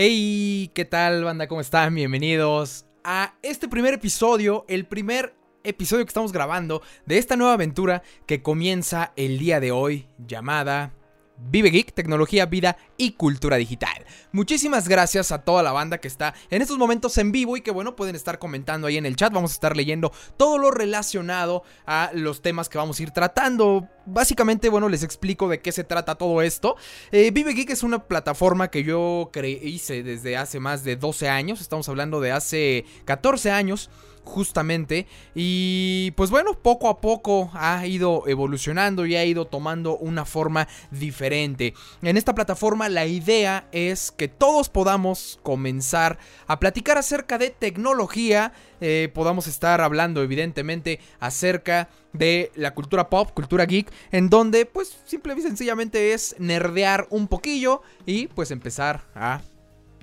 Hey, ¿qué tal banda? ¿Cómo están? Bienvenidos a este primer episodio, el primer episodio que estamos grabando de esta nueva aventura que comienza el día de hoy llamada Vive Geek, tecnología, vida y cultura digital. Muchísimas gracias a toda la banda que está en estos momentos en vivo y que bueno, pueden estar comentando ahí en el chat. Vamos a estar leyendo todo lo relacionado a los temas que vamos a ir tratando. Básicamente, bueno, les explico de qué se trata todo esto. Eh, Vive Geek es una plataforma que yo hice desde hace más de 12 años. Estamos hablando de hace 14 años justamente. Y pues bueno, poco a poco ha ido evolucionando y ha ido tomando una forma diferente. En esta plataforma la idea es que todos podamos comenzar a platicar acerca de tecnología. Eh, podamos estar hablando evidentemente acerca de la cultura pop, cultura geek, en donde pues simple y sencillamente es nerdear un poquillo y pues empezar a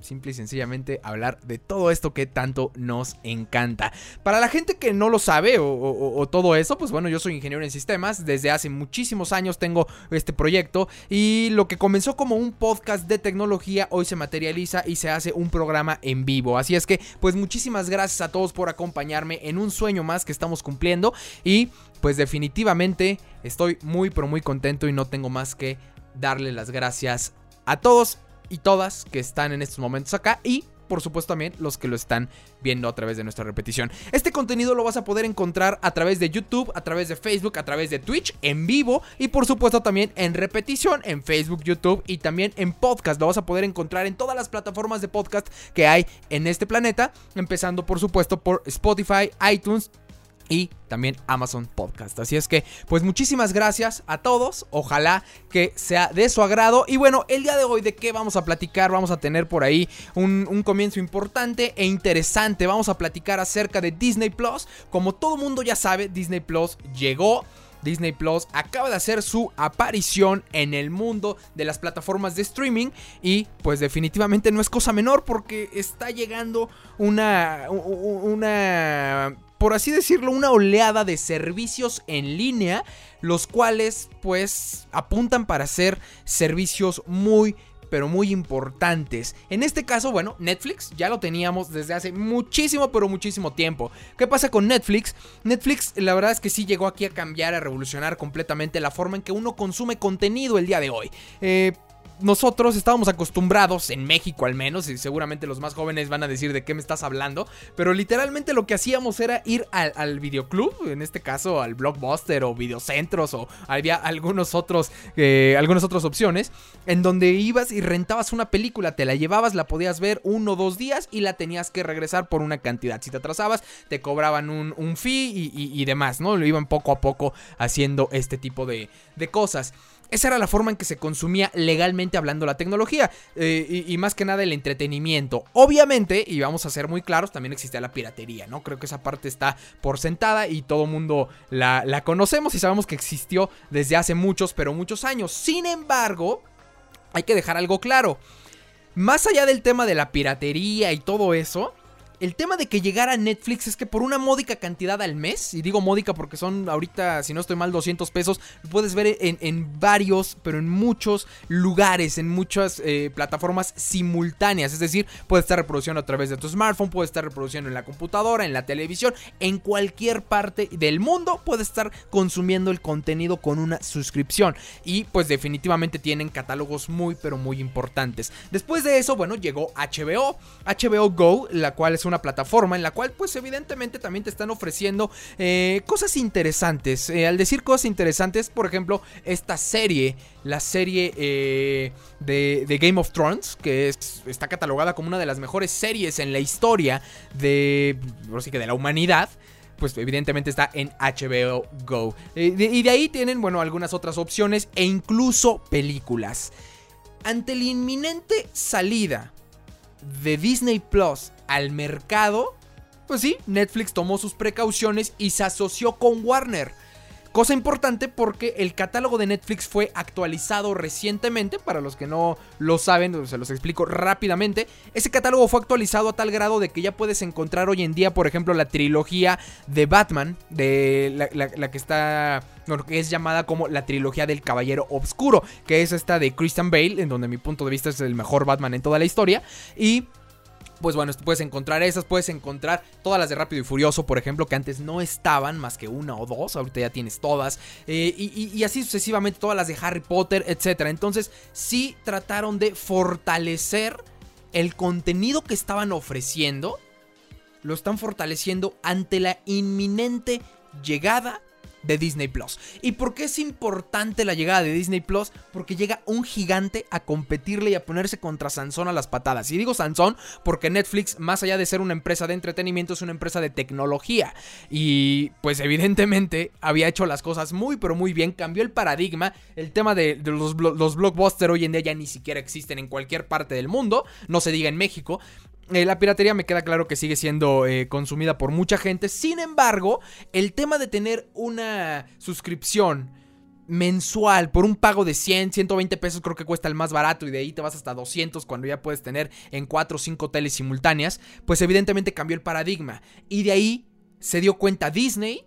simple y sencillamente hablar de todo esto que tanto nos encanta. Para la gente que no lo sabe o, todo eso, pues bueno, yo soy ingeniero en sistemas, desde hace muchísimos años tengo este proyecto y lo que comenzó como un podcast de tecnología hoy se materializa y se hace un programa en vivo. Así es que, pues muchísimas gracias a todos por acompañarme en un sueño más que estamos cumpliendo y pues definitivamente estoy muy pero muy contento y no tengo más que darle las gracias a todos y todas que están en estos momentos acá y por supuesto también los que lo están viendo a través de nuestra repetición. Este contenido lo vas a poder encontrar a través de YouTube, a través de Facebook, a través de Twitch, en vivo y por supuesto también en repetición en Facebook, YouTube y también en podcast. Lo vas a poder encontrar en todas las plataformas de podcast que hay en este planeta, empezando por supuesto por Spotify, iTunes, y también Amazon Podcast. Así es que, pues muchísimas gracias a todos. Ojalá que sea de su agrado. Y bueno, el día de hoy, ¿de qué vamos a platicar? Vamos a tener por ahí un, comienzo importante e interesante. Vamos a platicar acerca de Disney Plus. Como todo mundo ya sabe, Disney Plus llegó. Disney Plus acaba de hacer su aparición en el mundo de las plataformas de streaming y pues definitivamente no es cosa menor porque está llegando una una por así decirlo, una oleada de servicios en línea, los cuales pues apuntan para ser servicios muy pero muy importantes. En este caso, bueno, Netflix ya lo teníamos desde hace muchísimo, pero muchísimo tiempo. ¿Qué pasa con Netflix? Netflix, la verdad es que sí llegó aquí a cambiar, a revolucionar completamente la forma en que uno consume contenido el día de hoy. Eh, nosotros estábamos acostumbrados, en México al menos, y seguramente los más jóvenes van a decir de qué me estás hablando, pero literalmente lo que hacíamos era ir al, videoclub, en este caso al Blockbuster o Videocentros o había algunos otros, eh, algunas otras opciones, en donde ibas y rentabas una película, te la llevabas, la podías ver uno o dos días y la tenías que regresar por una cantidad. Si te atrasabas, te cobraban un, fee y, demás, ¿no? Lo iban poco a poco haciendo este tipo de, de cosas. Esa era la forma en que se consumía legalmente hablando la tecnología eh, y, más que nada el entretenimiento. Obviamente, y vamos a ser muy claros, también existía la piratería, ¿no? Creo que esa parte está por sentada y todo mundo la, la conocemos y sabemos que existió desde hace muchos, pero muchos años. Sin embargo, hay que dejar algo claro. Más allá del tema de la piratería y todo eso, el tema de que llegara a Netflix es que por una módica cantidad al mes, y digo módica porque son ahorita, si no estoy mal, 200 pesos, puedes ver en, varios, pero en muchos lugares, en muchas eh, plataformas simultáneas. Es decir, puedes estar reproduciendo a través de tu smartphone, puedes estar reproduciendo en la computadora, en la televisión, en cualquier parte del mundo, puedes estar consumiendo el contenido con una suscripción. Y pues definitivamente tienen catálogos muy, pero muy importantes. Después de eso, bueno, llegó HBO, HBO Go, la cual es una plataforma en la cual pues evidentemente también te están ofreciendo eh, cosas interesantes. Eh, al decir cosas interesantes, por ejemplo, esta serie, la serie eh, de, Game of Thrones, que está catalogada como una de las mejores series en la historia de, de la humanidad pues evidentemente está en HBO Go. y de ahí tienen, bueno, algunas otras opciones e incluso películas. Ante la inminente salida de Disney Plus al mercado, pues sí, Netflix tomó sus precauciones y se asoció con Warner. Cosa importante porque el catálogo de Netflix fue actualizado recientemente, para los que no lo saben, se los explico rápidamente. Ese catálogo fue actualizado a tal grado de que ya puedes encontrar hoy en día, por ejemplo, la trilogía de Batman, de la, que está que es llamada como la trilogía del Caballero Obscuro, que es esta de Christian Bale, en donde mi punto de vista es el mejor Batman en toda la historia. Y pues bueno, puedes encontrar esas, puedes encontrar todas las de Rápido y Furioso, por ejemplo, que antes no estaban más que una o dos, ahorita ya tienes todas, eh, y, así sucesivamente todas las de Harry Potter, etc. Entonces sí trataron de fortalecer el contenido que estaban ofreciendo, lo están fortaleciendo ante la inminente llegada de Disney Plus. ¿Y por qué es importante la llegada de Disney Plus? Porque llega un gigante a competirle y a ponerse contra Sansón a las patadas. Y digo Sansón porque Netflix, más allá de ser una empresa de entretenimiento, es una empresa de tecnología. Y pues evidentemente había hecho las cosas muy pero muy bien, cambió el paradigma. El tema de, los, los blockbusters hoy en día ya ni siquiera existen en cualquier parte del mundo, no se diga en México. Eh, la piratería me queda claro que sigue siendo eh, consumida por mucha gente. Sin embargo, el tema de tener una suscripción mensual por un pago de 100, 120 pesos creo que cuesta el más barato y de ahí te vas hasta 200 cuando ya puedes tener en 4 o 5 teles simultáneas, pues evidentemente cambió el paradigma. Y de ahí se dio cuenta Disney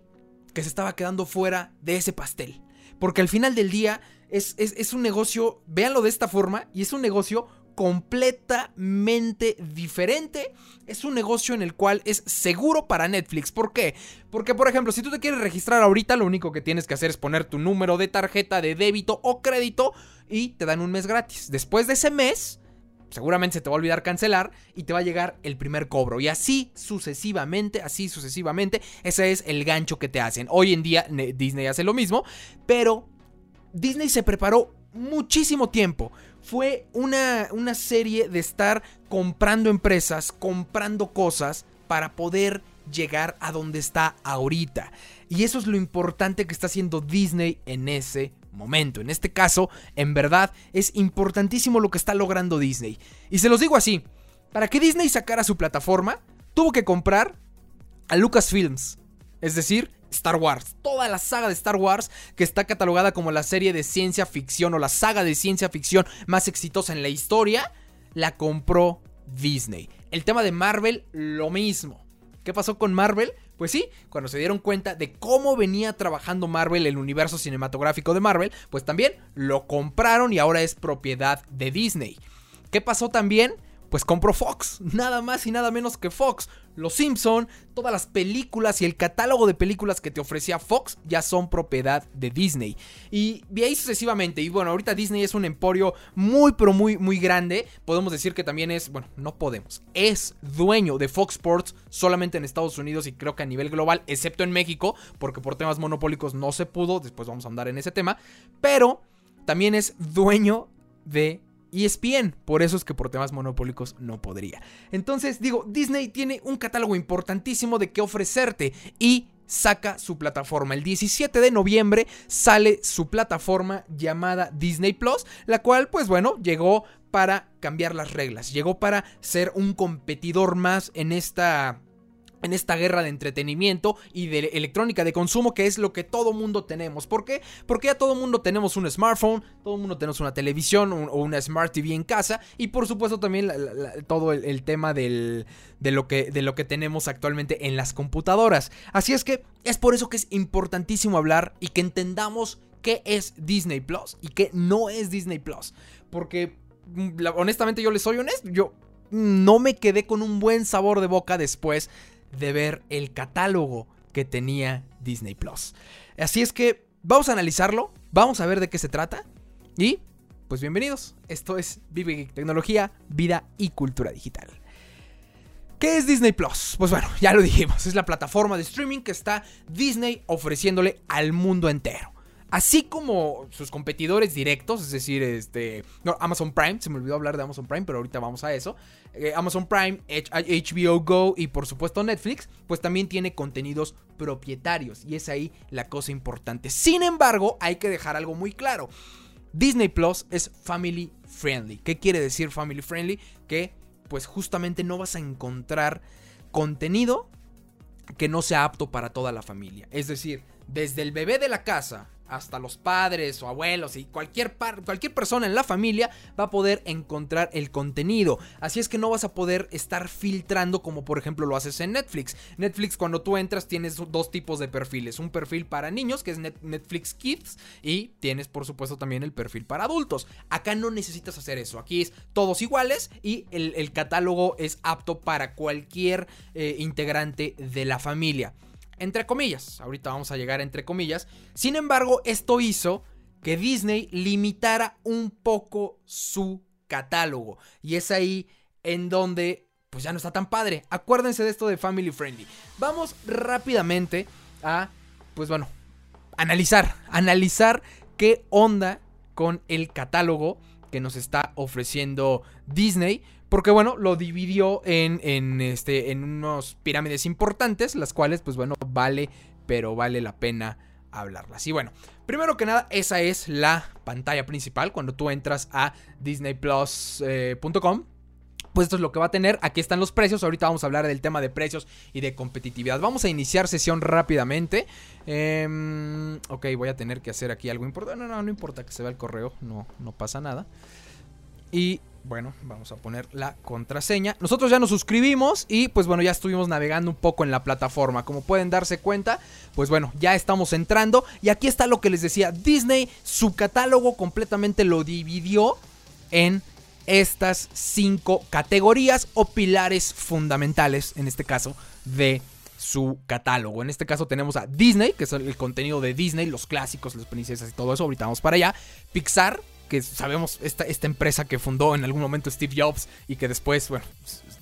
que se estaba quedando fuera de ese pastel. Porque al final del día es, es un negocio, véanlo de esta forma, y es un negocio completamente diferente. Es un negocio en el cual es seguro para Netflix. ¿Por qué? Porque, por ejemplo, si tú te quieres registrar ahorita, lo único que tienes que hacer es poner tu número de tarjeta de débito o crédito y te dan un mes gratis. Después de ese mes, seguramente se te va a olvidar cancelar y te va a llegar el primer cobro. Y así sucesivamente, así sucesivamente, ese es el gancho que te hacen. Hoy en día Disney hace lo mismo, pero Disney se preparó muchísimo tiempo fue una, una serie de estar comprando empresas, comprando cosas para poder llegar a donde está ahorita. Y eso es lo importante que está haciendo Disney en ese momento. En este caso, en verdad, es importantísimo lo que está logrando Disney. Y se los digo así, para que Disney sacara su plataforma, tuvo que comprar a Lucasfilms. Es decir, Star Wars. Toda la saga de Star Wars que está catalogada como la serie de ciencia ficción o la saga de ciencia ficción más exitosa en la historia, la compró Disney. El tema de Marvel, lo mismo. ¿Qué pasó con Marvel? Pues sí, cuando se dieron cuenta de cómo venía trabajando Marvel, el universo cinematográfico de Marvel, pues también lo compraron y ahora es propiedad de Disney. ¿Qué pasó también? Pues compró Fox, nada más y nada menos que Fox. Los Simpson, todas las películas y el catálogo de películas que te ofrecía Fox ya son propiedad de Disney. Y de ahí sucesivamente. Y bueno, ahorita Disney es un emporio muy pero muy muy grande. Podemos decir que también es, bueno, no podemos. Es dueño de Fox Sports solamente en Estados Unidos y creo que a nivel global, excepto en México, porque por temas monopólicos no se pudo. Después vamos a andar en ese tema. Pero también es dueño de ESPN. Por eso es que por temas monopólicos no podría. Entonces, digo, Disney tiene un catálogo importantísimo de qué ofrecerte y saca su plataforma. El 17 de noviembre sale su plataforma llamada Disney Plus, la cual, pues bueno, llegó para cambiar las reglas, llegó para ser un competidor más en esta en esta guerra de entretenimiento y de electrónica de consumo que es lo que todo mundo tenemos. ¿Por qué? Porque ya todo mundo tenemos un smartphone, todo mundo tenemos una televisión o una Smart TV en casa y por supuesto también todo el, tema de, lo que, tenemos actualmente en las computadoras. Así es que es por eso que es importantísimo hablar y que entendamos qué es Disney Plus y qué no es Disney Plus. Porque mm, honestamente yo les soy honesto, yo no me quedé con un buen sabor de boca después de ver el catálogo que tenía Disney Plus. Así es que vamos a analizarlo, vamos a ver de qué se trata y pues bienvenidos. Esto es Vive Tecnología, Vida y Cultura Digital. ¿Qué es Disney Plus? Pues bueno, ya lo dijimos, es la plataforma de streaming que está Disney ofreciéndole al mundo entero. Así como sus competidores directos, es decir, este, Amazon Prime, se me olvidó hablar de Amazon Prime, pero ahorita vamos a eso. Eh, Amazon Prime, HBO Go y por supuesto Netflix, pues también tiene contenidos propietarios y es ahí la cosa importante. Sin embargo, hay que dejar algo muy claro. Disney Plus es family friendly. ¿Qué quiere decir family friendly? Que pues justamente no vas a encontrar contenido que no sea apto para toda la familia. Es decir, desde el bebé de la casa hasta los padres o abuelos y cualquier, cualquier persona en la familia va a poder encontrar el contenido. Así es que no vas a poder estar filtrando como por ejemplo lo haces en Netflix. Netflix cuando tú entras tienes dos tipos de perfiles. Un perfil para niños que es Netflix Kids y tienes por supuesto también el perfil para adultos. Acá no necesitas hacer eso. Aquí es todos iguales y el, catálogo es apto para cualquier eh, integrante de la familia entre comillas. Ahorita vamos a llegar entre comillas. Sin embargo, esto hizo que Disney limitara un poco su catálogo. Y es ahí en donde pues ya no está tan padre. Acuérdense de esto de Family Friendly. Vamos rápidamente a, pues bueno, analizar, analizar qué onda con el catálogo que nos está ofreciendo Disney. Porque bueno, lo dividió en, en, este, en unos pirámides importantes, las cuales pues bueno, vale, pero vale la pena hablarlas. Y bueno, primero que nada, esa es la pantalla principal cuando tú entras a disneyplus.com. Eh, pues esto es lo que va a tener. Aquí están los precios. Ahorita vamos a hablar del tema de precios y de competitividad. Vamos a iniciar sesión rápidamente. Em, ok, voy a tener que hacer aquí algo importante. No, no, no importa que se vea el correo. No, no pasa nada. Y bueno, vamos a poner la contraseña. Nosotros ya nos suscribimos y pues bueno, ya estuvimos navegando un poco en la plataforma. Como pueden darse cuenta, pues bueno, ya estamos entrando. Y aquí está lo que les decía. Disney, su catálogo completamente lo dividió en estas cinco categorías o pilares fundamentales, en este caso, de su catálogo. En este caso tenemos a Disney, que es el contenido de Disney, los clásicos, las princesas y todo eso. Ahorita vamos para allá. Pixar, que sabemos esta, esta empresa que fundó en algún momento Steve Jobs y que después, bueno,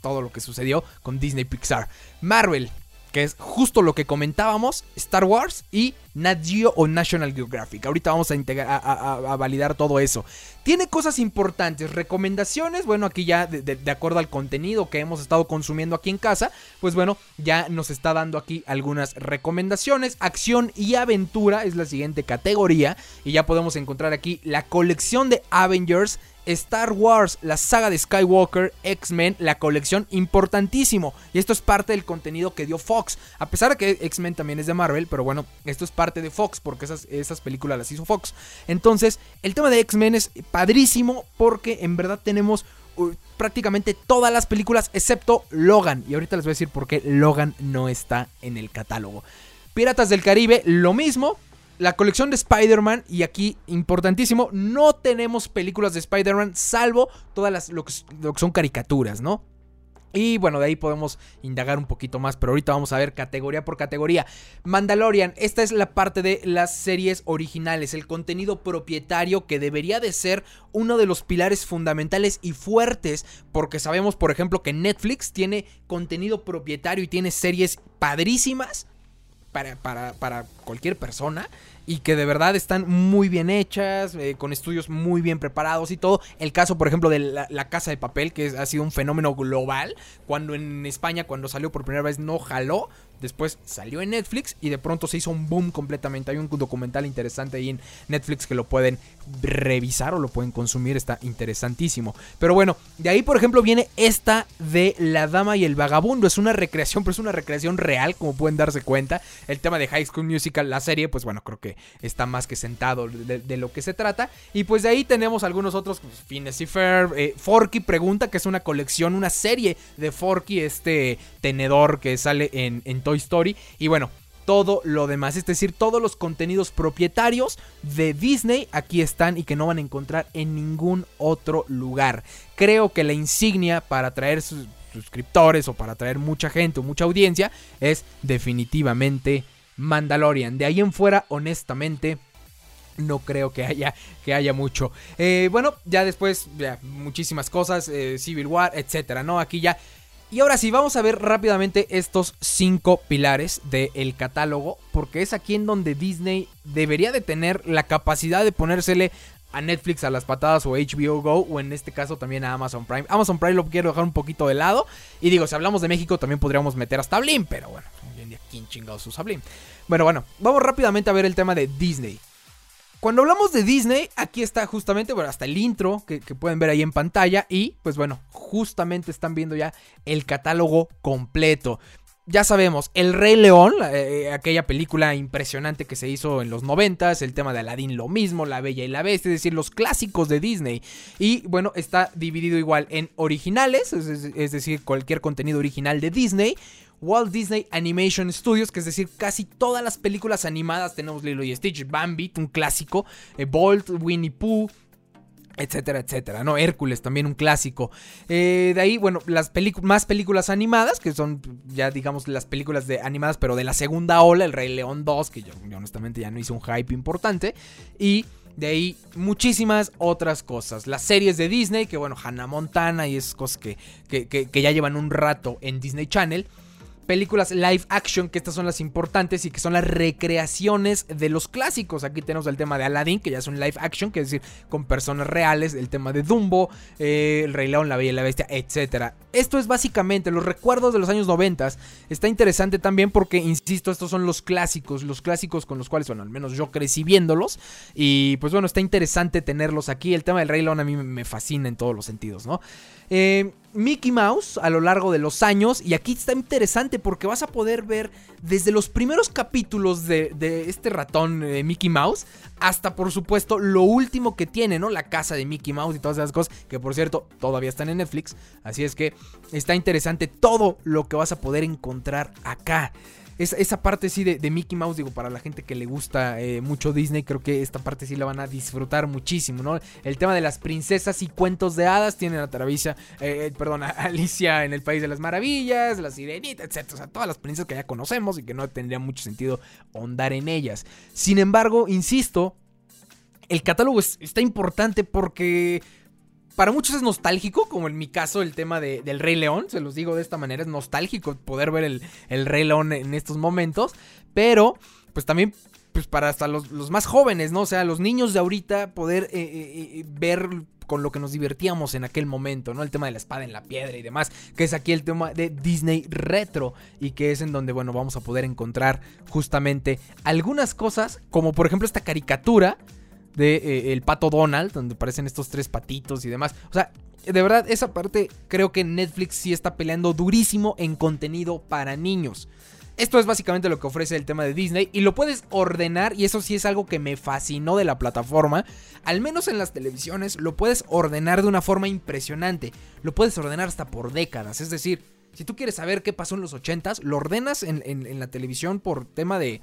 todo lo que sucedió con Disney Pixar. Marvel, que es justo lo que comentábamos, Star Wars y Nat Geo o National Geographic. Ahorita vamos a, a, validar todo eso. Tiene cosas importantes, recomendaciones, bueno, aquí ya de, acuerdo al contenido que hemos estado consumiendo aquí en casa, pues bueno, ya nos está dando aquí algunas recomendaciones. Acción y aventura es la siguiente categoría y ya podemos encontrar aquí la colección de Avengers Star Wars, la saga de Skywalker, X-Men, la colección importantísimo. Y esto es parte del contenido que dio Fox. A pesar de que X-Men también es de Marvel, pero bueno, esto es parte de Fox porque esas, esas películas las hizo Fox. Entonces, el tema de X-Men es padrísimo porque en verdad tenemos uh, prácticamente todas las películas excepto Logan. Y ahorita les voy a decir por qué Logan no está en el catálogo. Piratas del Caribe, lo mismo la colección de Spider-Man, y aquí importantísimo, no tenemos películas de Spider-Man salvo todas las lo que, son caricaturas, ¿no? Y bueno, de ahí podemos indagar un poquito más, pero ahorita vamos a ver categoría por categoría. Mandalorian, esta es la parte de las series originales, el contenido propietario que debería de ser uno de los pilares fundamentales y fuertes, porque sabemos, por ejemplo, que Netflix tiene contenido propietario y tiene series padrísimas para, para, para cualquier persona y que de verdad están muy bien hechas, eh, con estudios muy bien preparados y todo. El caso, por ejemplo, de la, Casa de Papel, que ha sido un fenómeno global, cuando en España, cuando salió por primera vez, no jaló, Después salió en Netflix y de pronto se hizo un boom completamente. Hay un documental interesante ahí en Netflix que lo pueden revisar o lo pueden consumir. Está interesantísimo. Pero bueno, de ahí por ejemplo viene esta de La Dama y el Vagabundo. Es una recreación, pero es una recreación real, como pueden darse cuenta. El tema de High School La serie, pues bueno, creo que está más que sentado de, lo que se trata. Y pues de ahí tenemos algunos otros, pues, Fines y. Eh, Forky pregunta, que es una colección, una serie de Forky, este tenedor que sale en, en Toy Story. Y bueno, todo lo demás, es decir, todos los contenidos propietarios de Disney aquí están y que no van a encontrar en ningún otro lugar. Creo que la insignia para atraer sus suscriptores o para atraer mucha gente o mucha audiencia es definitivamente Mandalorian. De ahí en fuera, honestamente, no creo que haya, que haya mucho. Eh, bueno, ya después, muchísimas cosas, eh, Civil War, etcétera, ¿no? Aquí ya y ahora sí, vamos a ver rápidamente estos cinco pilares del catálogo, porque es aquí en donde Disney debería de tener la capacidad de ponérsele a Netflix a las patadas o HBO Go o en este caso también a Amazon Prime. Amazon Prime lo quiero dejar un poquito de lado y digo, si hablamos de México también podríamos meter hasta Blim, pero bueno, hoy en día quién chingados usa Blim. Bueno, bueno, vamos rápidamente a ver el tema de Disney. Cuando hablamos de Disney, aquí está justamente, bueno, hasta el intro que, pueden ver ahí en pantalla y pues bueno, justamente están viendo ya el catálogo completo. Ya sabemos, El Rey León, eh, aquella película impresionante que se hizo en los noventas, el tema de Aladdin lo mismo, La Bella y la Bestia, es decir, los clásicos de Disney. Y bueno, está dividido igual en originales, es, decir, cualquier contenido original de Disney. Walt Disney Animation Studios, que es decir, casi todas las películas animadas tenemos Lilo y Stitch, Bambi, un clásico, eh, Bolt, Winnie Pooh, etcétera, etcétera, ¿no? Hércules, también un clásico. Eh, de ahí, bueno, las más películas animadas, que son ya, digamos, las películas de animadas, pero de la segunda ola, El Rey León 2, que yo, honestamente ya no hice un hype importante. Y de ahí muchísimas otras cosas. Las series de Disney, que bueno, Hannah Montana y esas cosas que, que ya llevan un rato en Disney Channel películas live action, que estas son las importantes y que son las recreaciones de los clásicos. Aquí tenemos el tema de Aladdin, que ya es un live action, que es decir, con personas reales, el tema de Dumbo, eh, El Rey León, La Bella y la Bestia, etc. Esto es básicamente los recuerdos de los años 90. Está interesante también porque, insisto, estos son los clásicos, los clásicos con los cuales, bueno, al menos yo crecí viéndolos. Y pues bueno, está interesante tenerlos aquí. El tema del Rey León a mí me fascina en todos los sentidos, ¿no? Eh, Mickey Mouse a lo largo de los años. Y aquí está interesante porque vas a poder ver desde los primeros capítulos de, este ratón eh, Mickey Mouse hasta, por supuesto, lo último que tiene, ¿no? La casa de Mickey Mouse y todas esas cosas que, por cierto, todavía están en Netflix. Así es que está interesante todo lo que vas a poder encontrar acá esa parte sí de, Mickey Mouse, digo, para la gente que le gusta eh, mucho Disney, creo que esta parte sí la van a disfrutar muchísimo, ¿no? El tema de las princesas y cuentos de hadas, tienen a Travisa, eh, eh, perdón, a Alicia en el País de las Maravillas, la Sirenita, etc. O sea, todas las princesas que ya conocemos y que no tendría mucho sentido ahondar en ellas. Sin embargo, insisto, el catálogo está importante porque para muchos es nostálgico, como en mi caso el tema del Rey León, se los digo de esta manera, es nostálgico poder ver el, Rey León en estos momentos, pero pues también pues para hasta los, más jóvenes, ¿no? O sea, los niños de ahorita poder eh, eh, eh, ver con lo que nos divertíamos en aquel momento, ¿no? El tema de la espada en la piedra y demás, que es aquí el tema de Disney retro y que es en donde, bueno, vamos a poder encontrar justamente algunas cosas, como por ejemplo esta caricatura de eh, el pato Donald, donde aparecen estos tres patitos y demás. O sea, de verdad, esa parte creo que Netflix sí está peleando durísimo en contenido para niños. Esto es básicamente lo que ofrece el tema de Disney y lo puedes ordenar y eso sí es algo que me fascinó de la plataforma. Al menos en las televisiones lo puedes ordenar de una forma impresionante. Lo puedes ordenar hasta por décadas. Es decir, si tú quieres saber qué pasó en los 80s, lo ordenas en la televisión por tema de,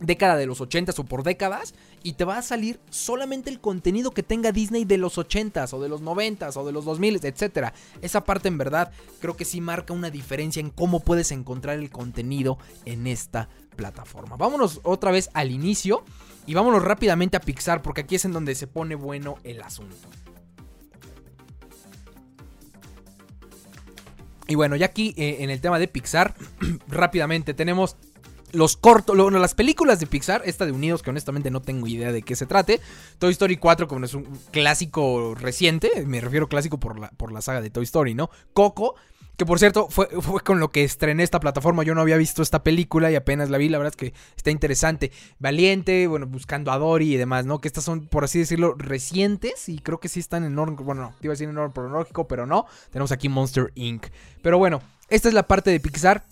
década de los 80s o por décadas y te va a salir solamente el contenido que tenga Disney de los 80s o de los 90s o de los 2000s, etc. Esa parte en verdad creo que sí marca una diferencia en cómo puedes encontrar el contenido en esta plataforma. Vámonos otra vez al inicio y vámonos rápidamente a Pixar porque aquí es en donde se pone bueno el asunto. Y bueno, ya aquí eh, en el tema de Pixar, rápidamente tenemos los cortos, las películas de Pixar, esta de Unidos, que honestamente no tengo idea de qué se trate. Toy Story 4, como es un clásico reciente, me refiero clásico por la, por la saga de Toy Story, ¿no? Coco, que por cierto fue, fue con lo que estrené esta plataforma. Yo no había visto esta película y apenas la vi. La verdad es que está interesante. Valiente, bueno, buscando a Dory y demás, ¿no? Que estas son, por así decirlo, recientes y creo que sí están en orden. Bueno, no, te iba a decir en orden cronológico, pero no. Tenemos aquí Monster Inc. Pero bueno, esta es la parte de Pixar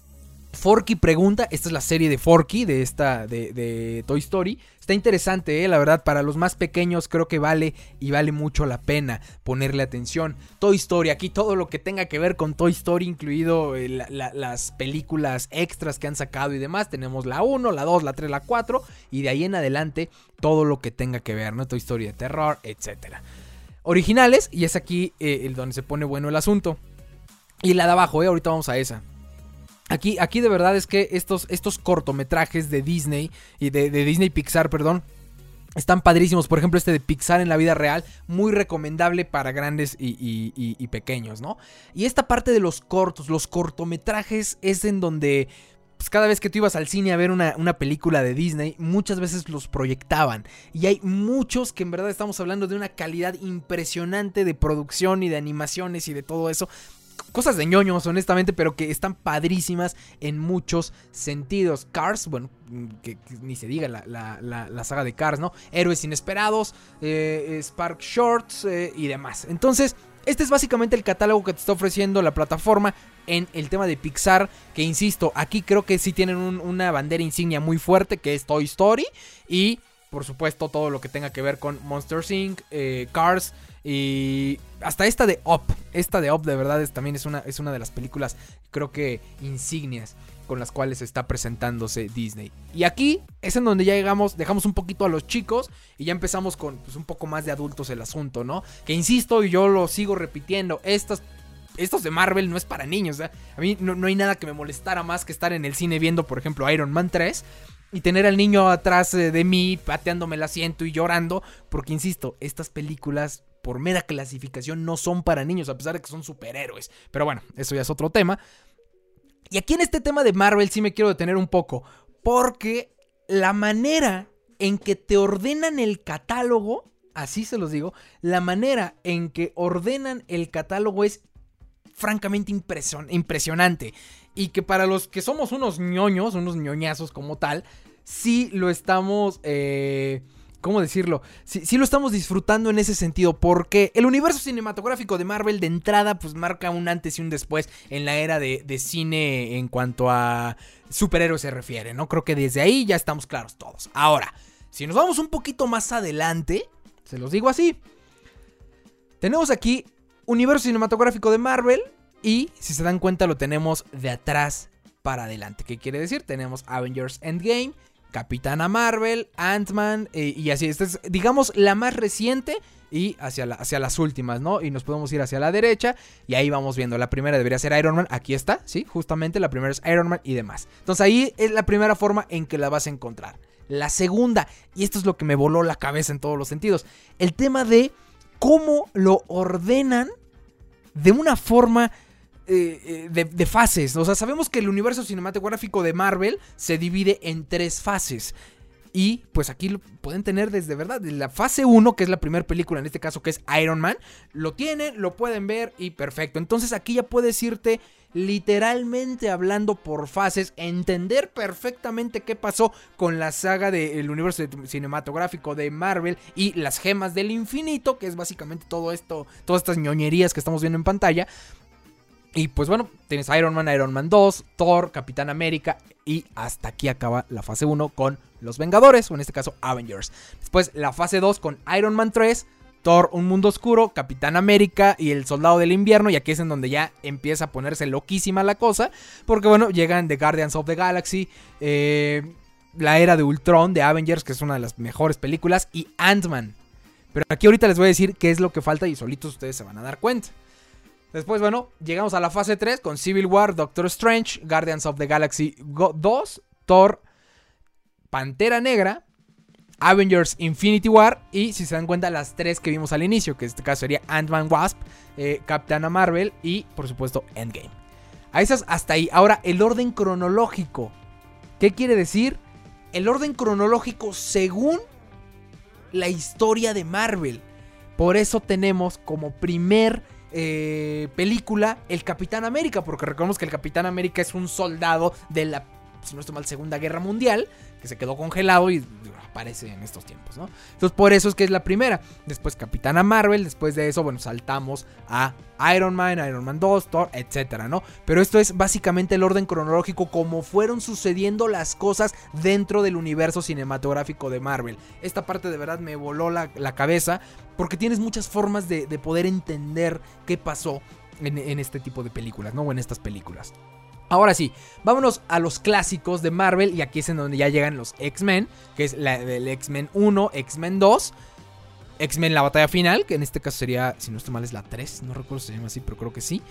Forky pregunta, esta es la serie de Forky de esta de, Toy Story. Está interesante, ¿eh? la verdad, para los más pequeños creo que vale y vale mucho la pena ponerle atención. Toy Story, aquí todo lo que tenga que ver con Toy Story, incluido eh, las películas extras que han sacado y demás. Tenemos la 1, la 2, la 3, la 4 y de ahí en adelante todo lo que tenga que ver, ¿no? Toy Story de terror, etc. Originales, y es aquí eh, el donde se pone bueno el asunto. Y la de abajo, ¿eh? ahorita vamos a esa. Aquí, aquí de verdad es que estos, estos cortometrajes de Disney y de, Disney Pixar, perdón, están padrísimos. Por ejemplo, este de Pixar en la vida real, muy recomendable para grandes y, pequeños, ¿no? Y esta parte de los cortos, los cortometrajes, es en donde pues cada vez que tú ibas al cine a ver una, una, película de Disney, muchas veces los proyectaban. Y hay muchos que en verdad estamos hablando de una calidad impresionante de producción y de animaciones y de todo eso cosas de ñoños, honestamente, pero que están padrísimas en muchos sentidos. Cars, bueno, que, ni se diga la, saga de Cars, ¿no? Héroes Inesperados, eh, Spark Shorts eh, y demás. Entonces, este es básicamente el catálogo que te está ofreciendo la plataforma. en el tema de Pixar, que insisto, aquí creo que sí tienen una bandera insignia muy fuerte, que es Toy Story, y por supuesto todo lo que tenga que ver con Monster Inc., eh, Cars, y hasta esta de Up. Esta de Up de verdad es, también es una, es una de las películas, creo que insignias con las cuales está presentándose Disney. Y aquí es en donde ya llegamos, dejamos un poquito a los chicos y ya empezamos con pues, un poco más de adultos el asunto, ¿no? Que insisto y yo lo sigo repitiendo, estas estos de Marvel no es para niños. A mí no, no, hay nada que me molestara más que estar en el cine viendo, por ejemplo, Iron Man 3 y tener al niño atrás eh, de mí pateándome el asiento y llorando. Porque, insisto, estas películas por mera clasificación no son para niños, a pesar de que son superhéroes. Pero bueno, eso ya es otro tema. Y aquí en este tema de Marvel sí me quiero detener un poco, porque la manera en que te ordenan el catálogo, así se los digo, la manera en que ordenan el catálogo es francamente impresionante. Y que para los que somos unos ñoños, unos ñoñazos como tal, sí lo estamos... Eh, ¿Cómo decirlo? Sí, lo estamos disfrutando en ese sentido, porque el universo cinematográfico de Marvel de entrada pues marca un antes y un después en la era de, cine en cuanto a superhéroes se refiere, ¿no? Creo que desde ahí ya estamos claros todos. Ahora, si nos vamos un poquito más adelante, se los digo así, tenemos aquí universo cinematográfico de Marvel y si se dan cuenta lo tenemos de atrás para adelante. ¿Qué quiere decir? Tenemos Avengers Endgame Capitana Marvel, Ant-Man eh, y así. Esta es, digamos, la más reciente y hacia, hacia las últimas, ¿no? Y nos podemos ir hacia la derecha y ahí vamos viendo. La primera debería ser Iron Man. Aquí está, ¿sí? Justamente la primera es Iron Man y demás. Entonces ahí es la primera forma en que la vas a encontrar. La segunda, y esto es lo que me voló la cabeza en todos los sentidos, el tema de cómo lo ordenan de una forma eh, eh, de, fases. O sea, sabemos que el universo cinematográfico de Marvel se divide en tres fases. Y pues aquí lo pueden tener desde verdad, la fase 1, que es la primera película, en este caso que es Iron Man, lo tienen, lo pueden ver y perfecto. Entonces aquí ya puedes irte literalmente hablando por fases, entender perfectamente qué pasó con la saga del universo cinematográfico de Marvel y las gemas del infinito, que es básicamente todo esto, todas estas ñoñerías que estamos viendo en pantalla. Y pues bueno, tienes Iron Man, Iron Man 2, Thor, Capitán América y hasta aquí acaba la fase 1 con los Vengadores, o en este caso Avengers. Después la fase 2 con Iron Man 3, Thor, Un Mundo Oscuro, Capitán América y el Soldado del Invierno. Y aquí es en donde ya empieza a ponerse loquísima la cosa. Porque bueno, llegan The Guardians of the Galaxy, eh, la era de Ultron de Avengers, que es una de las mejores películas, y Ant-Man. Pero aquí ahorita les voy a decir qué es lo que falta y solitos ustedes se van a dar cuenta. Después, bueno, llegamos a la fase 3 con Civil War, Doctor Strange, Guardians of the Galaxy 2, Thor, Pantera Negra, Avengers Infinity War y si se dan cuenta las tres que vimos al inicio, que en este caso sería Ant-Man Wasp, eh, Capitana Marvel y por supuesto Endgame. A esas hasta ahí. Ahora, el orden cronológico. ¿Qué quiere decir? El orden cronológico según la historia de Marvel. Por eso tenemos como primer eh, película El Capitán América, porque recordemos que el Capitán América es un soldado de la, si no estoy mal, Segunda Guerra Mundial, que se quedó congelado y aparece en estos tiempos, ¿no? Entonces por eso es que es la primera. Después Capitana Marvel, después de eso, bueno, saltamos a Iron Man, Iron Man 2, Thor, etcétera, ¿no? Pero esto es básicamente el orden cronológico como fueron sucediendo las cosas dentro del universo cinematográfico de Marvel. Esta parte de verdad me voló la, cabeza porque tienes muchas formas de, poder entender qué pasó en, en este tipo de películas, ¿no? O en estas películas. Ahora sí, vámonos a los clásicos de Marvel y aquí es en donde ya llegan los X-Men, que es la del X-Men 1, X-Men 2, X-Men la batalla final, que en este caso sería, si no estoy mal, es la 3, no recuerdo si se llama así, pero creo que sí.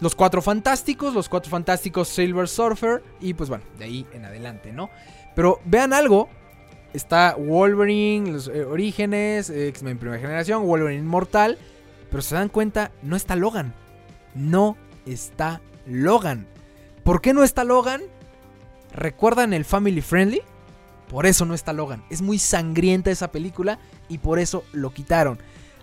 Los Cuatro Fantásticos, los Cuatro Fantásticos Silver Surfer y pues bueno, de ahí en adelante, ¿no? Pero vean algo, está Wolverine, los eh, orígenes, X-Men primera generación, Wolverine inmortal, pero se dan cuenta, no está Logan, no está Logan. ¿Por qué no está Logan? ¿Recuerdan el Family Friendly? Por eso no está Logan. Es muy sangrienta esa película y por eso lo quitaron.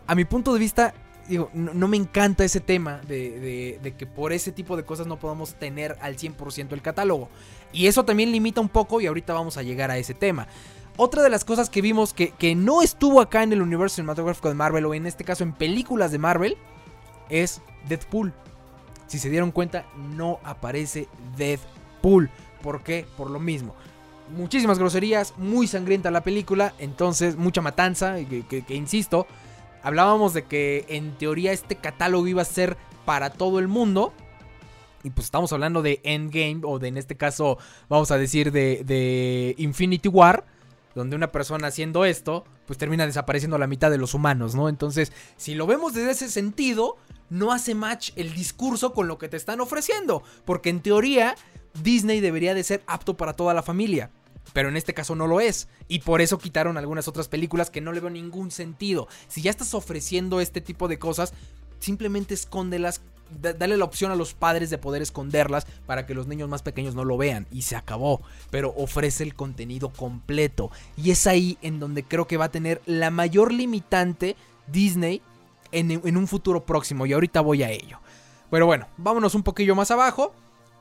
A mi punto de vista, digo, no, me encanta ese tema de, que por ese tipo de cosas no podamos tener al 100% el catálogo. Y eso también limita un poco y ahorita vamos a llegar a ese tema. Otra de las cosas que vimos que, que no estuvo acá en el universo cinematográfico de Marvel o en este caso en películas de Marvel es Deadpool. Si se dieron cuenta, no aparece Deadpool. ¿Por qué? Por lo mismo. Muchísimas groserías, muy sangrienta la película, entonces mucha matanza, que, insisto, hablábamos de que en teoría este catálogo iba a ser para todo el mundo. Y pues estamos hablando de Endgame, o de en este caso, vamos a decir, de, de Infinity War donde una persona haciendo esto, pues termina desapareciendo la mitad de los humanos, ¿no? Entonces, si lo vemos desde ese sentido, no hace match el discurso con lo que te están ofreciendo, porque en teoría Disney debería de ser apto para toda la familia. Pero en este caso no lo es. Y por eso quitaron algunas otras películas que no le veo ningún sentido. Si ya estás ofreciendo este tipo de cosas, simplemente escóndelas dale la opción a los padres de poder esconderlas para que los niños más pequeños no lo vean y se acabó. Pero ofrece el contenido completo y es ahí en donde creo que va a tener la mayor limitante Disney en, en un futuro próximo y ahorita voy a ello. Pero bueno, vámonos un poquillo más abajo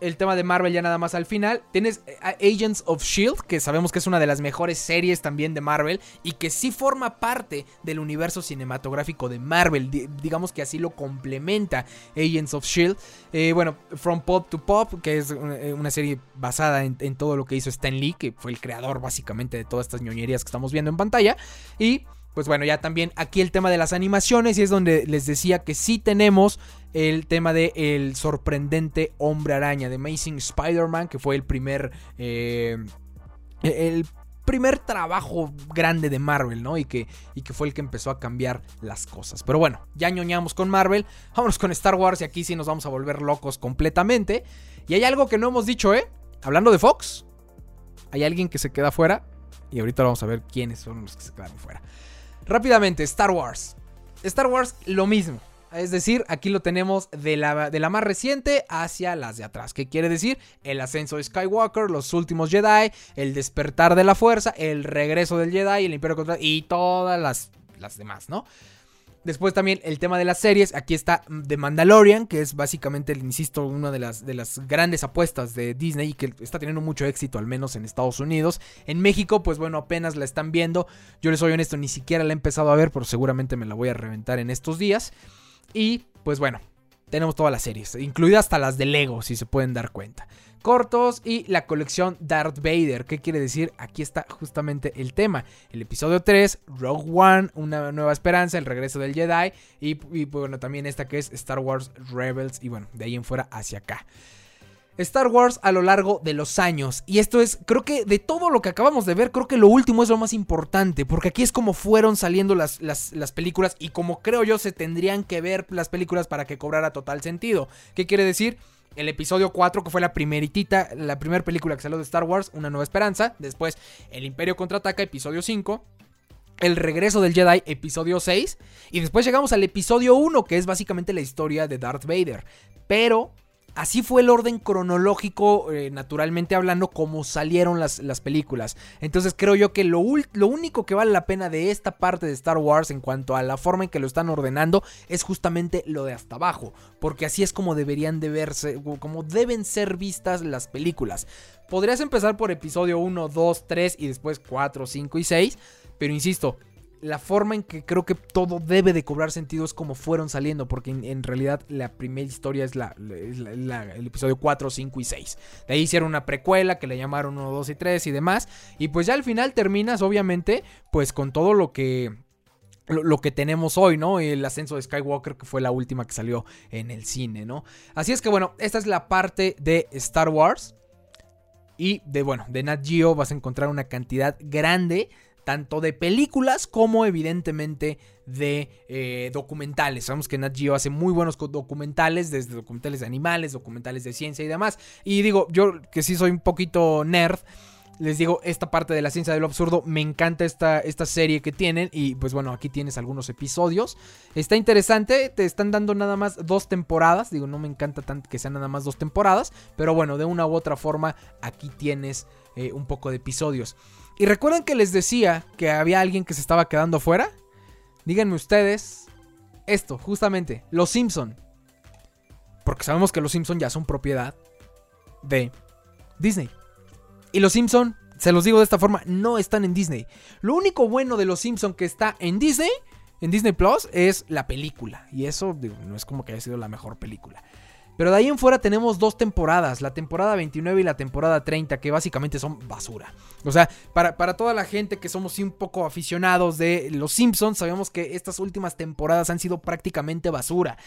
el tema de Marvel ya nada más al final. Tienes eh, Agents of Shield, que sabemos que es una de las mejores series también de Marvel y que sí forma parte del universo cinematográfico de Marvel. digamos que así lo complementa Agents of Shield. Eh, bueno, From Pop to Pop, que es una, eh, serie basada en, en, todo lo que hizo Stan Lee, que fue el creador básicamente de todas estas ñoñerías que estamos viendo en pantalla. Y pues bueno, ya también aquí el tema de las animaciones y es donde les decía que sí tenemos el tema de el sorprendente hombre araña de Amazing Spider-Man, que fue el primer... Eh, el primer trabajo grande de Marvel, ¿no? Y que, y que fue el que empezó a cambiar las cosas. Pero bueno, ya ñoñamos con Marvel, vámonos con Star Wars y aquí sí nos vamos a volver locos completamente. Y hay algo que no hemos dicho, ¿eh? Hablando de Fox, hay alguien que se queda fuera y ahorita vamos a ver quiénes son los que se quedaron fuera. Rápidamente, Star Wars. Star Wars, lo mismo. Es decir, aquí lo tenemos de la, de la, más reciente hacia las de atrás. ¿Qué quiere decir? El ascenso de Skywalker, los últimos Jedi, el despertar de la fuerza, el regreso del Jedi, el Imperio contra y todas las, las demás, ¿no? Después también el tema de las series. Aquí está The Mandalorian, que es básicamente, insisto, una de las, de las grandes apuestas de Disney y que está teniendo mucho éxito, al menos en Estados Unidos. En México, pues bueno, apenas la están viendo. Yo les soy honesto, ni siquiera la he empezado a ver, pero seguramente me la voy a reventar en estos días. Y pues bueno, tenemos todas las series, incluidas hasta las de Lego, si se pueden dar cuenta cortos y la colección Darth Vader. ¿Qué quiere decir? Aquí está justamente el tema. El episodio 3, Rogue One, Una Nueva Esperanza, El Regreso del Jedi y, bueno, también esta que es Star Wars Rebels y bueno, de ahí en fuera hacia acá. Star Wars a lo largo de los años. Y esto es, creo que de todo lo que acabamos de ver, creo que lo último es lo más importante. Porque aquí es como fueron saliendo las, las, las, películas y como creo yo se tendrían que ver las películas para que cobrara total sentido. ¿Qué quiere decir? El episodio 4, que fue la primeritita, la primera película que salió de Star Wars, Una Nueva Esperanza. Después, El Imperio Contraataca, episodio 5. El regreso del Jedi, episodio 6. Y después llegamos al episodio 1, que es básicamente la historia de Darth Vader. Pero Así fue el orden cronológico, eh, naturalmente hablando, como salieron las, las, películas. Entonces creo yo que lo, lo, único que vale la pena de esta parte de Star Wars en cuanto a la forma en que lo están ordenando es justamente lo de hasta abajo. Porque así es como deberían de verse, como deben ser vistas las películas. Podrías empezar por episodio 1, 2, 3 y después 4, 5 y 6. Pero insisto, la forma en que creo que todo debe de cobrar sentido es como fueron saliendo, porque en, realidad la primera historia es, la, el episodio 4, 5 y 6. De ahí hicieron una precuela que le llamaron 1, 2 y 3 y demás. Y pues ya al final terminas, obviamente, pues con todo lo que lo, que tenemos hoy, ¿no? El ascenso de Skywalker, que fue la última que salió en el cine, ¿no? Así es que bueno, esta es la parte de Star Wars. Y de, bueno, de Nat Geo vas a encontrar una cantidad grande tanto de películas como evidentemente de eh, documentales. Sabemos que Nat Geo hace muy buenos documentales, desde documentales de animales, documentales de ciencia y demás. Y digo, yo que sí soy un poquito nerd, les digo, esta parte de la ciencia de lo absurdo, me encanta esta, esta serie que tienen y pues bueno, aquí tienes algunos episodios. Está interesante, te están dando nada más dos temporadas, digo, no me encanta tanto que sean nada más dos temporadas, pero bueno, de una u otra forma, aquí tienes eh, un poco de episodios. Y recuerden que les decía que había alguien que se estaba quedando fuera. Díganme ustedes esto, justamente, Los Simpson. Porque sabemos que Los Simpson ya son propiedad de Disney. Y Los Simpson, se los digo de esta forma, no están en Disney. Lo único bueno de Los Simpson que está en Disney, en Disney Plus, es la película. Y eso no es como que haya sido la mejor película. Pero de ahí en fuera tenemos dos temporadas, la temporada 29 y la temporada 30, que básicamente son basura. O sea, para, para toda la gente que somos un poco aficionados de Los Simpsons, sabemos que estas últimas temporadas han sido prácticamente basura.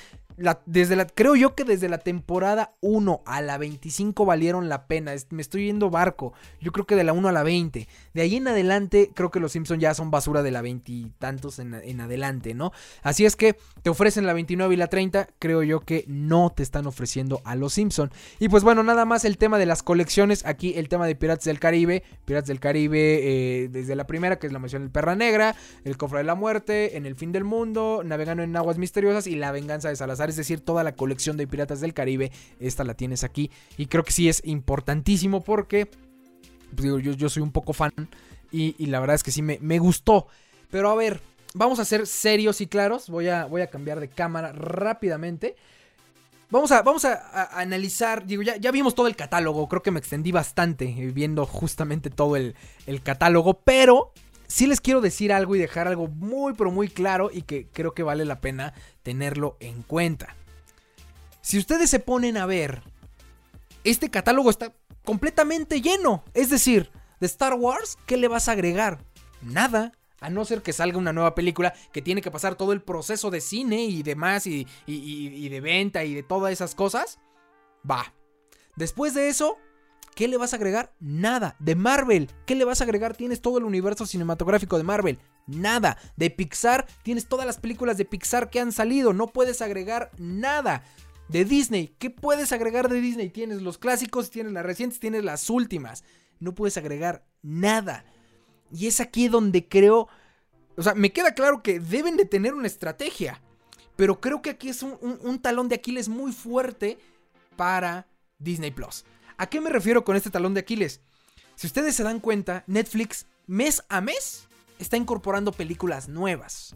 Desde la, creo yo que desde la temporada 1 a la 25 valieron la pena. me estoy yendo barco. Yo creo que de la 1 a la 20. De ahí en adelante, creo que los Simpsons ya son basura de la 20 y tantos en, en adelante, ¿no? Así es que te ofrecen la 29 y la 30. Creo yo que no te están ofreciendo a los Simpson. Y pues bueno, nada más el tema de las colecciones. Aquí el tema de Piratas del Caribe. Piratas del Caribe eh, desde la primera, que es la mención del Perra Negra, El Cofre de la Muerte, En el Fin del Mundo, Navegando en Aguas Misteriosas y La Venganza de Salazar. Es decir, toda la colección de Piratas del Caribe. Esta la tienes aquí. Y creo que sí es importantísimo porque pues digo, yo, yo soy un poco fan. Y, la verdad es que sí me, me gustó. Pero a ver, vamos a ser serios y claros. Voy a, voy a cambiar de cámara rápidamente. Vamos a, vamos a, analizar, digo, ya, ya, vimos todo el catálogo, creo que me extendí bastante eh, viendo justamente todo el, el, catálogo, pero sí les quiero decir algo y dejar algo muy, pero muy claro y que creo que vale la pena tenerlo en cuenta. Si ustedes se ponen a ver, este catálogo está completamente lleno, es decir, de Star Wars, ¿qué le vas a agregar? Nada. A no ser que salga una nueva película que tiene que pasar todo el proceso de cine y demás y, y, de venta y de todas esas cosas. Va. Después de eso, ¿qué le vas a agregar? Nada. De Marvel, ¿qué le vas a agregar? Tienes todo el universo cinematográfico de Marvel. Nada. De Pixar, tienes todas las películas de Pixar que han salido. No puedes agregar nada. De Disney, ¿qué puedes agregar de Disney? Tienes los clásicos, tienes las recientes, tienes las últimas. No puedes agregar nada. Y es aquí donde creo... O sea, me queda claro que deben de tener una estrategia. Pero creo que aquí es un, talón de Aquiles muy fuerte para Disney Plus. ¿A qué me refiero con este talón de Aquiles? Si ustedes se dan cuenta, Netflix mes a mes está incorporando películas nuevas.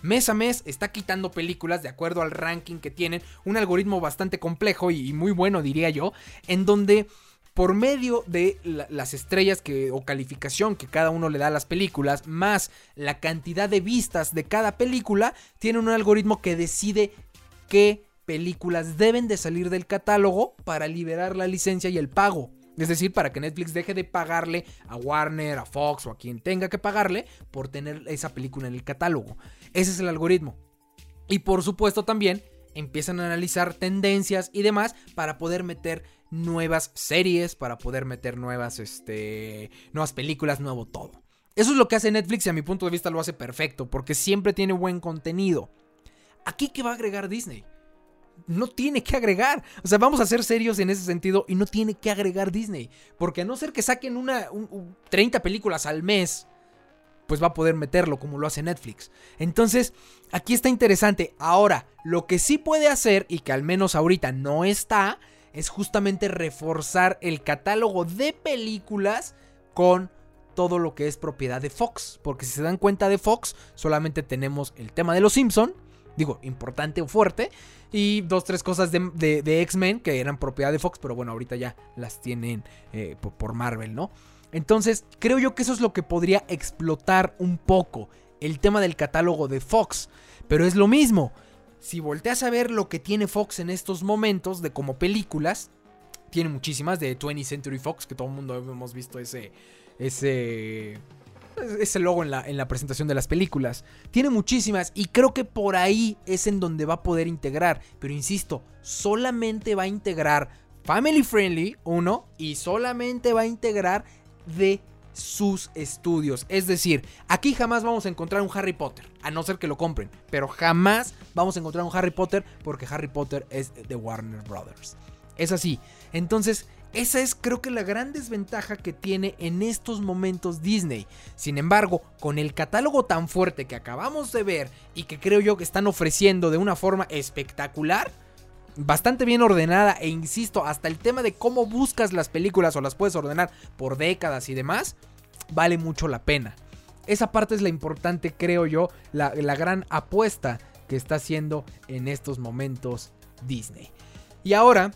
Mes a mes está quitando películas de acuerdo al ranking que tienen, un algoritmo bastante complejo y muy bueno diría yo, en donde por medio de las estrellas que, o calificación que cada uno le da a las películas, más la cantidad de vistas de cada película, tiene un algoritmo que decide qué películas deben de salir del catálogo para liberar la licencia y el pago. Es decir, para que Netflix deje de pagarle a Warner, a Fox o a quien tenga que pagarle por tener esa película en el catálogo. Ese es el algoritmo. Y por supuesto también empiezan a analizar tendencias y demás para poder meter nuevas series, para poder meter nuevas, este, nuevas películas, nuevo todo. Eso es lo que hace Netflix y a mi punto de vista lo hace perfecto, porque siempre tiene buen contenido. Aquí qué va a agregar Disney. No tiene que agregar. O sea, vamos a ser serios en ese sentido y no tiene que agregar Disney. Porque a no ser que saquen una, 30 películas al mes, pues va a poder meterlo como lo hace Netflix. Entonces, aquí está interesante. Ahora, lo que sí puede hacer y que al menos ahorita no está, es justamente reforzar el catálogo de películas con todo lo que es propiedad de Fox. Porque si se dan cuenta de Fox, solamente tenemos el tema de los Simpson, digo, importante o fuerte, y dos, tres cosas de, X-Men que eran propiedad de Fox, pero bueno, ahorita ya las tienen eh, por Marvel, ¿no? Entonces, creo yo que eso es lo que podría explotar un poco el tema del catálogo de Fox. Pero es lo mismo si volteas a ver lo que tiene Fox en estos momentos de como películas, tiene muchísimas de 20th Century Fox, que todo el mundo hemos visto ese ese ese logo en la, en la presentación de las películas. Tiene muchísimas y creo que por ahí es en donde va a poder integrar. Pero insisto, solamente va a integrar Family Friendly, uno, y solamente va a integrar de sus estudios. Es decir, aquí jamás vamos a encontrar un Harry Potter, a no ser que lo compren, pero jamás vamos a encontrar un Harry Potter porque Harry Potter es de Warner Brothers. Es así. Entonces, esa es creo que la gran desventaja que tiene en estos momentos Disney. Sin embargo, con el catálogo tan fuerte que acabamos de ver y que creo yo que están ofreciendo de una forma espectacular, bastante bien ordenada e insisto, hasta el tema de cómo buscas las películas o las puedes ordenar por décadas y demás, vale mucho la pena. Esa parte es la importante, creo yo, la, gran apuesta que está haciendo en estos momentos Disney. Y ahora,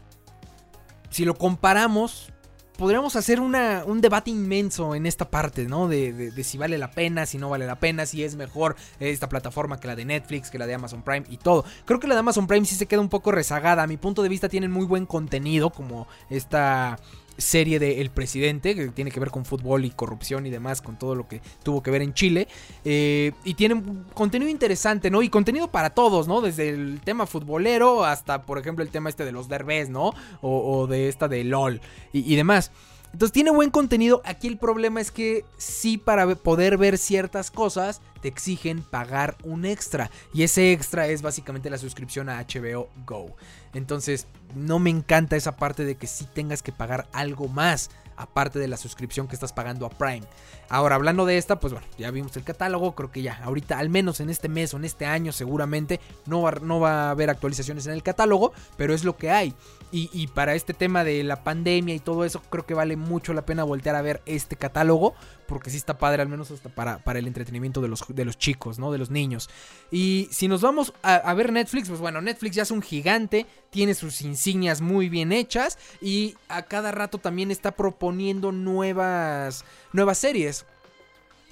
si lo comparamos, podríamos hacer una, un debate inmenso en esta parte, ¿no? De, de, si vale la pena, si no vale la pena, si es mejor esta plataforma que la de Netflix, que la de Amazon Prime y todo. Creo que la de Amazon Prime sí se queda un poco rezagada. A mi punto de vista tienen muy buen contenido, como esta serie de El Presidente, que tiene que ver con fútbol y corrupción y demás, con todo lo que tuvo que ver en Chile. Eh, y tiene contenido interesante, ¿no? Y contenido para todos, ¿no? Desde el tema futbolero hasta, por ejemplo, el tema este de los derbés, ¿no? O, de esta de LOL y demás. Entonces tiene buen contenido. Aquí el problema es que sí para poder ver ciertas cosas te exigen pagar un extra. Y ese extra es básicamente la suscripción a HBO Go. Entonces no me encanta esa parte de que sí tengas que pagar algo más aparte de la suscripción que estás pagando a Prime. Ahora, hablando de esta, pues bueno, ya vimos el catálogo, creo que ya, ahorita, al menos en este mes o en este año, seguramente no va, no va a haber actualizaciones en el catálogo, pero es lo que hay. Y, para este tema de la pandemia y todo eso, creo que vale mucho la pena voltear a ver este catálogo, porque sí está padre, al menos hasta para, para el entretenimiento de los, de los chicos, ¿no? De los niños. Y si nos vamos a, a ver Netflix, pues bueno, Netflix ya es un gigante, tiene sus insignias muy bien hechas y a cada rato también está proponiendo nuevas, nuevas series.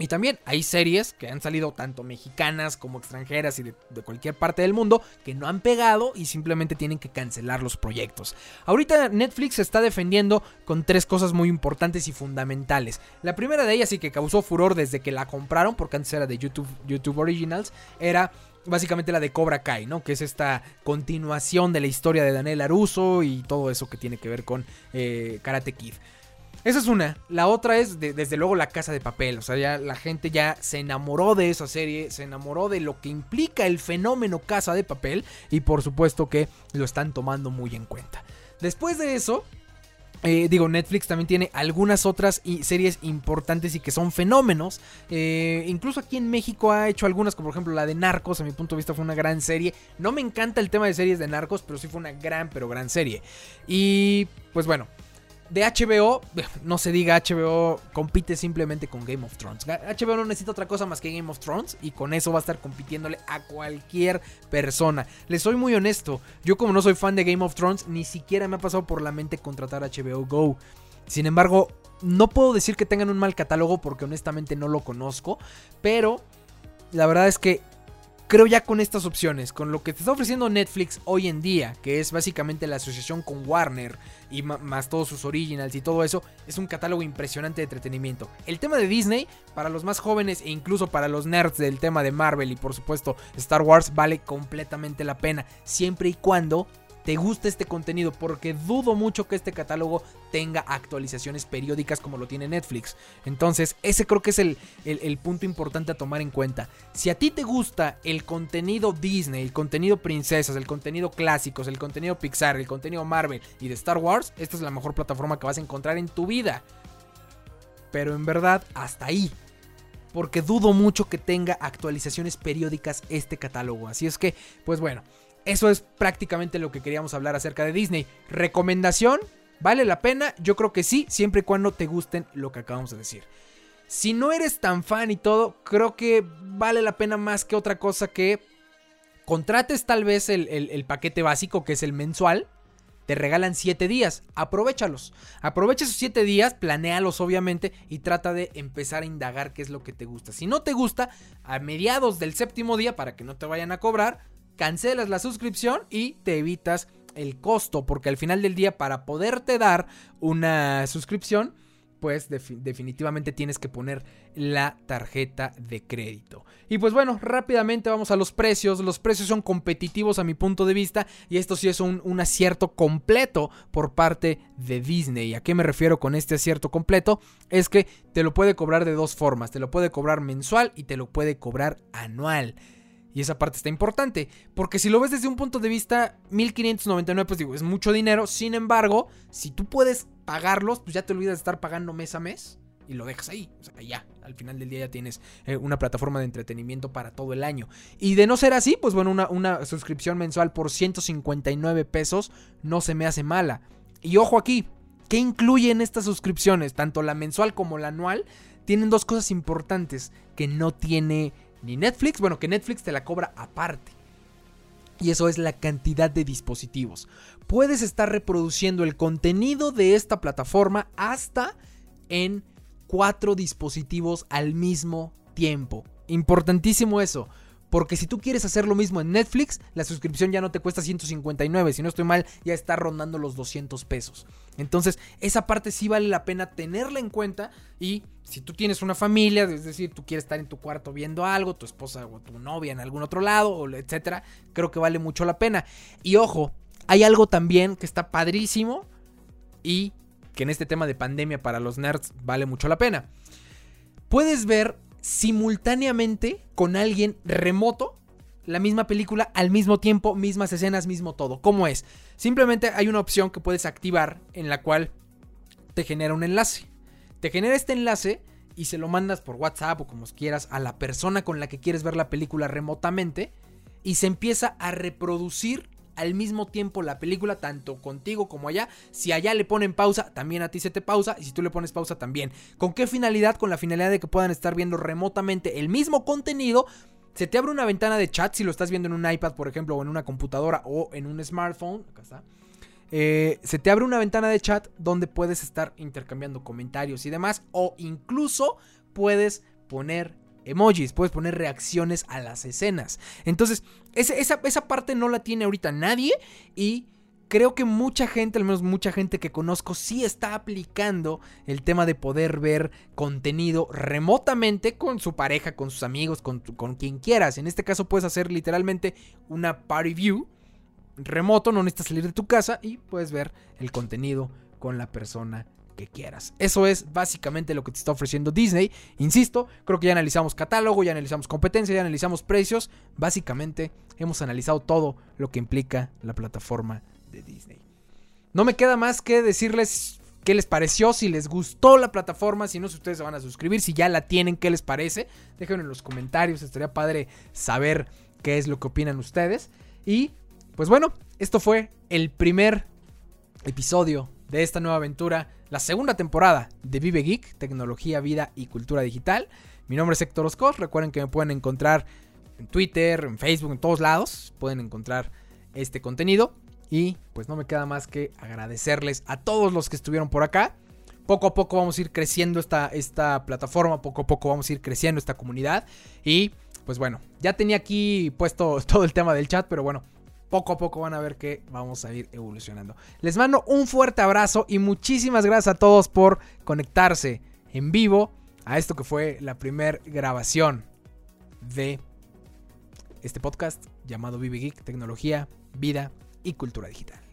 Y también hay series que han salido tanto mexicanas como extranjeras y de, cualquier parte del mundo que no han pegado y simplemente tienen que cancelar los proyectos. Ahorita Netflix se está defendiendo con tres cosas muy importantes y fundamentales. La primera de ellas y que causó furor desde que la compraron, porque antes era de YouTube, YouTube Originals, era básicamente la de Cobra Kai, ¿no? Que es esta continuación de la historia de Daniel Aruso y todo eso que tiene que ver con eh, Karate Kid. Esa es una. La otra es, desde luego, La Casa de Papel. O sea, ya la gente ya se enamoró de esa serie, se enamoró de lo que implica el fenómeno Casa de Papel y por supuesto que lo están tomando muy en cuenta. Después de eso, eh, digo, Netflix también tiene algunas otras series importantes y que son fenómenos. Eh, incluso aquí en México ha hecho algunas, como por ejemplo la de Narcos. A mi punto de vista fue una gran serie. No me encanta el tema de series de Narcos, pero sí fue una gran, pero gran serie. Y pues bueno, de HBO, no se diga HBO, compite simplemente con Game of Thrones. HBO no necesita otra cosa más que Game of Thrones y con eso va a estar compitiéndole a cualquier persona. Les soy muy honesto, yo como no soy fan de Game of Thrones, ni siquiera me ha pasado por la mente contratar HBO Go. Sin embargo, no puedo decir que tengan un mal catálogo porque honestamente no lo conozco, pero la verdad es que creo ya con estas opciones, con lo que te está ofreciendo Netflix hoy en día, que es básicamente la asociación con Warner y más todos sus originals y todo eso, es un catálogo impresionante de entretenimiento. El tema de Disney, para los más jóvenes e incluso para los nerds del tema de Marvel y por supuesto Star Wars, vale completamente la pena, siempre y cuando te gusta este contenido, porque dudo mucho que este catálogo tenga actualizaciones periódicas como lo tiene Netflix. Entonces, ese creo que es el, el, punto importante a tomar en cuenta. Si a ti te gusta el contenido Disney, el contenido princesas, el contenido clásicos, el contenido Pixar, el contenido Marvel y de Star Wars, esta es la mejor plataforma que vas a encontrar en tu vida. Pero en verdad, hasta ahí porque dudo mucho que tenga actualizaciones periódicas este catálogo. Así es que, pues bueno, eso es prácticamente lo que queríamos hablar acerca de Disney. ¿Recomendación? ¿Vale la pena? Yo creo que sí, siempre y cuando te gusten lo que acabamos de decir. Si no eres tan fan y todo, creo que vale la pena más que otra cosa que contrates tal vez el, paquete básico que es el mensual. Te regalan 7 días, aprovechalos. Aprovecha esos 7 días, planéalos obviamente y trata de empezar a indagar qué es lo que te gusta. Si no te gusta, a mediados del séptimo día, para que no te vayan a cobrar, cancelas la suscripción y te evitas el costo, porque al final del día para poderte dar una suscripción, pues definitivamente tienes que poner la tarjeta de crédito. Y pues bueno, rápidamente vamos a los precios. Los precios son competitivos a mi punto de vista y esto sí es un, un, acierto completo por parte de Disney. ¿A qué me refiero con este acierto completo? Es que te lo puede cobrar de dos formas. Te lo puede cobrar mensual y te lo puede cobrar anual. Y esa parte está importante, porque si lo ves desde un punto de vista 1599, pues digo, es mucho dinero. Sin embargo, si tú puedes pagarlos, pues ya te olvidas de estar pagando mes a mes y lo dejas ahí. O sea, ya, al final del día ya tienes eh, una plataforma de entretenimiento para todo el año. Y de no ser así, pues bueno, una, una suscripción mensual por 159 pesos no se me hace mala. Y ojo aquí, ¿qué incluyen estas suscripciones? Tanto la mensual como la anual tienen dos cosas importantes que no tiene ni Netflix, bueno, que Netflix te la cobra aparte. Y eso es la cantidad de dispositivos. Puedes estar reproduciendo el contenido de esta plataforma hasta en cuatro dispositivos al mismo tiempo. Importantísimo eso. Porque si tú quieres hacer lo mismo en Netflix, la suscripción ya no te cuesta 159. Si no estoy mal, ya está rondando los 200 pesos. Entonces, esa parte sí vale la pena tenerla en cuenta. Y si tú tienes una familia, es decir, tú quieres estar en tu cuarto viendo algo, tu esposa o tu novia en algún otro lado, etcétera, creo que vale mucho la pena. Y ojo, hay algo también que está padrísimo y que en este tema de pandemia para los nerds vale mucho la pena. Puedes ver simultáneamente con alguien remoto la misma película al mismo tiempo, mismas escenas, mismo todo. ¿Cómo es? Simplemente hay una opción que puedes activar en la cual te genera un enlace. Te genera este enlace y se lo mandas por WhatsApp o como quieras a la persona con la que quieres ver la película remotamente y se empieza a reproducir al mismo tiempo la película, tanto contigo como allá. Si allá le ponen pausa, también a ti se te pausa. Y si tú le pones pausa, también. ¿Con qué finalidad? Con la finalidad de que puedan estar viendo remotamente el mismo contenido. Se te abre una ventana de chat si lo estás viendo en un iPad, por ejemplo, o en una computadora o en un smartphone. Acá está. Eh, se te abre una ventana de chat donde puedes estar intercambiando comentarios y demás. O incluso puedes poner emojis, puedes poner reacciones a las escenas. Entonces, esa, esa, parte no la tiene ahorita nadie y creo que mucha gente, al menos mucha gente que conozco, sí está aplicando el tema de poder ver contenido remotamente con su pareja, con sus amigos, con, con quien quieras. En este caso puedes hacer literalmente una party view remoto, no necesitas salir de tu casa y puedes ver el contenido con la persona quieras. Eso es básicamente lo que te está ofreciendo Disney. Insisto, creo que ya analizamos catálogo, ya analizamos competencia, ya analizamos precios. Básicamente hemos analizado todo lo que implica la plataforma de Disney. No me queda más que decirles qué les pareció, si les gustó la plataforma, si no, si ustedes se van a suscribir, si ya la tienen, qué les parece. Déjenlo en los comentarios, estaría padre saber qué es lo que opinan ustedes. Y pues bueno, esto fue el primer episodio de esta nueva aventura, la segunda temporada de Vive Geek, tecnología, vida y cultura digital. Mi nombre es Héctor Oscos, recuerden que me pueden encontrar en Twitter, en Facebook, en todos lados, pueden encontrar este contenido. Y pues no me queda más que agradecerles a todos los que estuvieron por acá. Poco a poco vamos a ir creciendo esta, esta plataforma, poco a poco vamos a ir creciendo esta comunidad. Y pues bueno, ya tenía aquí puesto todo el tema del chat, pero bueno, poco a poco van a ver que vamos a ir evolucionando. Les mando un fuerte abrazo y muchísimas gracias a todos por conectarse en vivo a esto que fue la primera grabación de este podcast llamado Vive Geek, Tecnología, Vida y Cultura Digital.